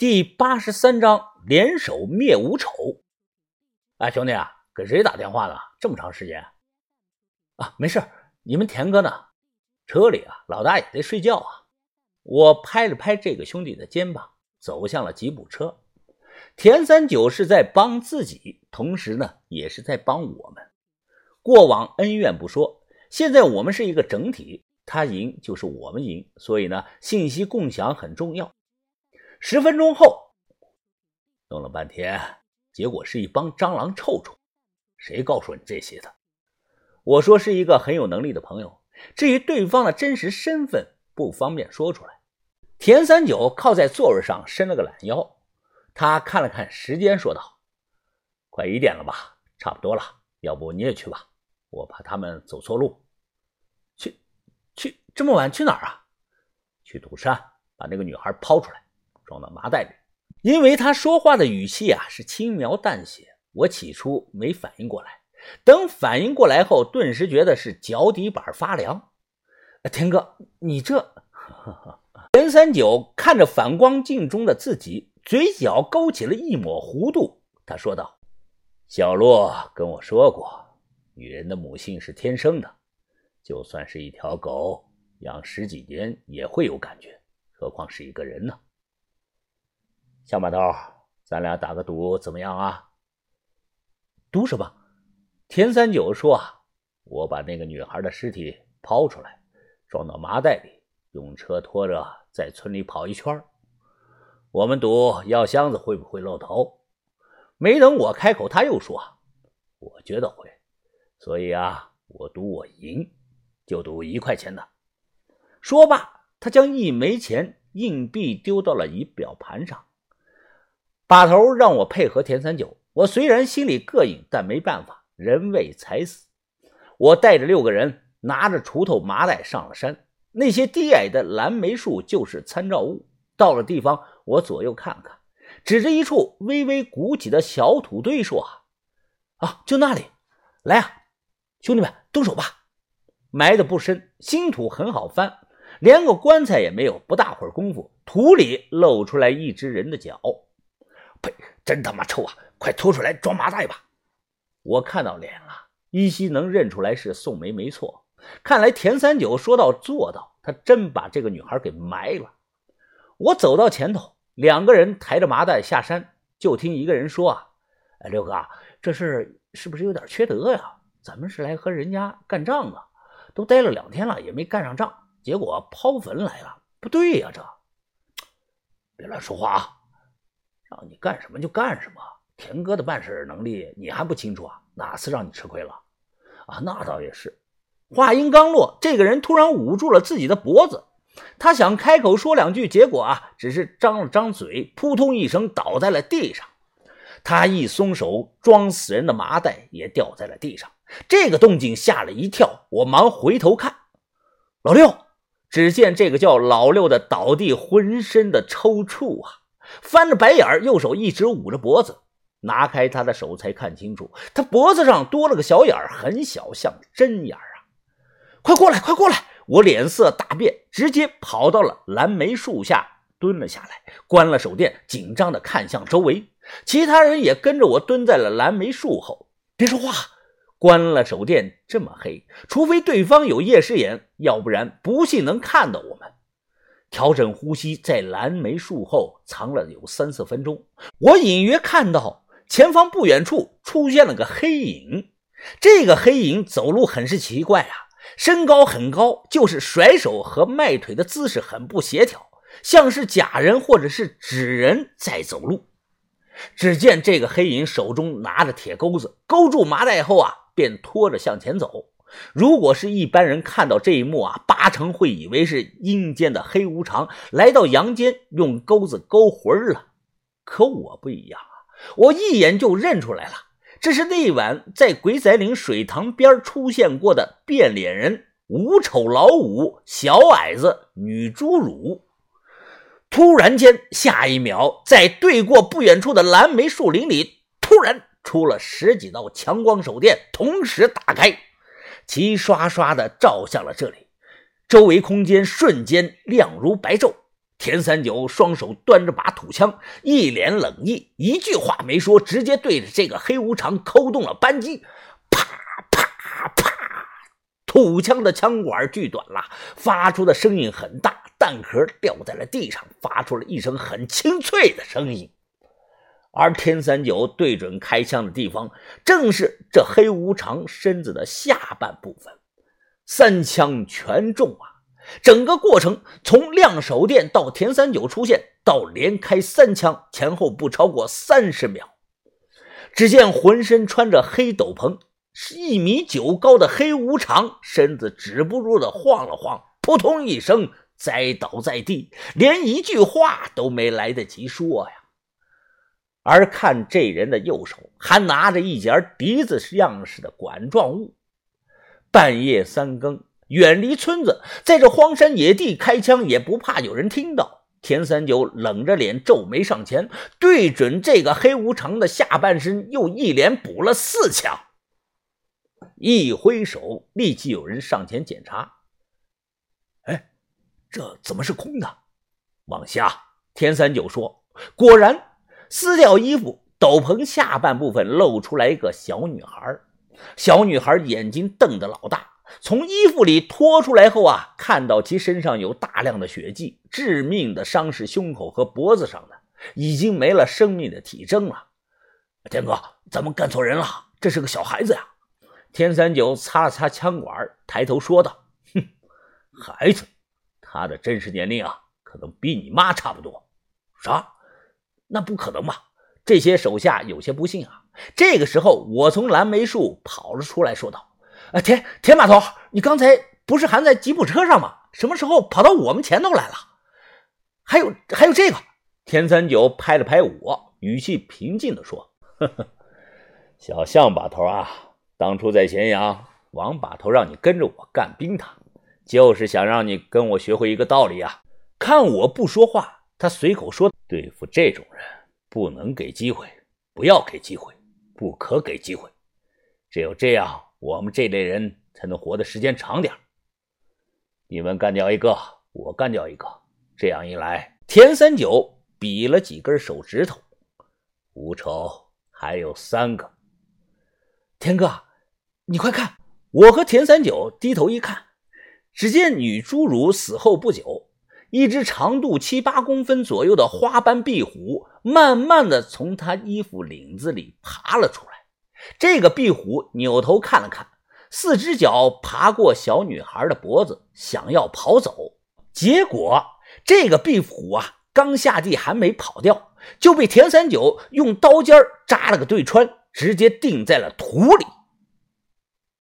第八十三章联手灭吴丑。哎，兄弟啊，给谁打电话呢？这么长时间？啊，没事，你们田哥呢？车里啊，老大也在睡觉啊。我拍了拍这个兄弟的肩膀，走向了吉普车。田三九是在帮自己，同时呢，也是在帮我们。过往恩怨不说，现在我们是一个整体，他赢就是我们赢，所以呢，信息共享很重要。十分钟后，弄了半天，结果是一帮蟑螂臭虫。谁告诉你这些的？我说是一个很有能力的朋友。至于对方的真实身份，不方便说出来。田三九靠在座位上，伸了个懒腰。他看了看时间，说道：“快一点了吧，差不多了。要不你也去吧，我怕他们走错路。去，去，这么晚去哪儿啊？去土山，把那个女孩抛出来。”装到麻袋里，因为他说话的语气啊是轻描淡写，我起初没反应过来，等反应过来后，顿时觉得是脚底板发凉。田哥，你这……田三九看着反光镜中的自己，嘴角勾起了一抹弧度。他说道：“小洛跟我说过，女人的母性是天生的，就算是一条狗，养十几年也会有感觉，何况是一个人呢？”小马头，咱俩打个赌怎么样啊？赌什么？田三九说：“，我把那个女孩的尸体抛出来，装到麻袋里，用车拖着在村里跑一圈。我们赌药箱子会不会露头。”没等我开口，他又说：“我觉得会，所以啊，我赌我赢，就赌一块钱的。”说罢，他将一枚钱硬币丢到了仪表盘上。把头让我配合田三九，我虽然心里膈应，但没办法，人为财死。我带着六个人，拿着锄头、麻袋上了山。那些低矮的蓝莓树就是参照物。到了地方，我左右看看，指着一处微微鼓起的小土堆说：“啊，就那里，来啊，兄弟们，动手吧！埋的不深，新土很好翻，连个棺材也没有。不大会儿功夫，土里露出来一只人的脚。”真他妈臭啊！快拖出来装麻袋吧！我看到脸了，依稀能认出来是宋梅，没错。看来田三九说到做到，他真把这个女孩给埋了。我走到前头，两个人抬着麻袋下山，就听一个人说：“啊，哎，六哥，这事是不是有点缺德呀？咱们是来和人家干仗的，都待了两天了，也没干上仗，结果抛坟来了，不对呀！这，别乱说话啊！”让你干什么就干什么，田哥的办事能力你还不清楚啊？哪次让你吃亏了？啊，那倒也是。话音刚落，这个人突然捂住了自己的脖子，他想开口说两句，结果啊，只是张了张嘴，扑通一声倒在了地上。他一松手，装死人的麻袋也掉在了地上。这个动静吓了一跳，我忙回头看，老六，只见这个叫老六的倒地，浑身的抽搐啊。翻着白眼儿右手一直捂着脖子，拿开他的手才看清楚，他脖子上多了个小眼儿，很小，像针眼儿啊！快过来，快过来！我脸色大变，直接跑到了蓝莓树下，蹲了下来，关了手电，紧张的看向周围。其他人也跟着我蹲在了蓝莓树后，别说话，关了手电，这么黑，除非对方有夜视眼，要不然不信能看到我们。调整呼吸，在蓝莓树后藏了有三四分钟。我隐约看到前方不远处出现了个黑影。这个黑影走路很是奇怪啊，身高很高，就是甩手和迈腿的姿势很不协调，像是假人或者是纸人在走路。只见这个黑影手中拿着铁钩子，勾住麻袋后啊，便拖着向前走。如果是一般人看到这一幕啊，八成会以为是阴间的黑无常来到阳间用钩子勾魂了。可我不一样啊，我一眼就认出来了，这是那晚在鬼仔岭水塘边出现过的变脸人五丑老五小矮子女侏儒。突然间，下一秒，在对过不远处的蓝莓树林里，突然出了十几道强光手电，同时打开。齐刷刷的照向了这里，周围空间瞬间亮如白昼。田三九双手端着把土枪，一脸冷意，一句话没说，直接对着这个黑无常扣动了扳机，啪啪啪，土枪的枪管锯短了，发出的声音很大，弹壳掉在了地上，发出了一声很清脆的声音。而田三九对准开枪的地方，正是这黑无常身子的下半部分，三枪全中啊！整个过程从亮手电到田三九出现，到连开三枪，前后不超过三十秒。只见浑身穿着黑斗篷、是一米九高的黑无常，身子止不住的晃了晃，扑通一声栽倒在地，连一句话都没来得及说呀。而看这人的右手还拿着一截笛子样式的管状物，半夜三更。远离村子，在这荒山野地开枪也不怕有人听到。田三九冷着脸，皱眉上前，对准这个黑无常的下半身，又一连补了四枪。一挥手，立即有人上前检查。哎，这怎么是空的？往下，田三九说：“果然，撕掉衣服，斗篷下半部分露出来一个小女孩。小女孩眼睛瞪得老大。”从衣服里拖出来后啊，看到其身上有大量的血迹，致命的伤是胸口和脖子上的，已经没了生命的体征了。天哥，咱们干错人了，这是个小孩子呀！天三九擦了擦枪管，抬头说道：“哼，孩子，他的真实年龄啊，可能比你妈差不多。啥？那不可能吧？”这些手下有些不信啊。这个时候，我从蓝莓树跑了出来，说道。啊，田田把头，你刚才不是还在吉普车上吗？什么时候跑到我们前头来了？还有还有这个，田三九拍了拍我，语气平静地说：“呵呵，小象把头啊，当初在咸阳，王把头让你跟着我干冰塔，就是想让你跟我学会一个道理啊。看我不说话，他随口说：对付这种人，不能给机会，不要给机会，不可给机会，只有这样。”我们这类人才能活的时间长点你们干掉一个，我干掉一个，这样一来，田三九比了几根手指头，无仇还有三个。田哥，你快看！我和田三九低头一看，只见女侏儒死后不久，一只长度七八公分左右的花斑壁虎，慢慢的从他衣服领子里爬了出来。这个壁虎扭头看了看，四只脚爬过小女孩的脖子，想要跑走。结果这个壁虎啊，刚下地还没跑掉，就被田三九用刀尖扎了个对穿，直接钉在了土里。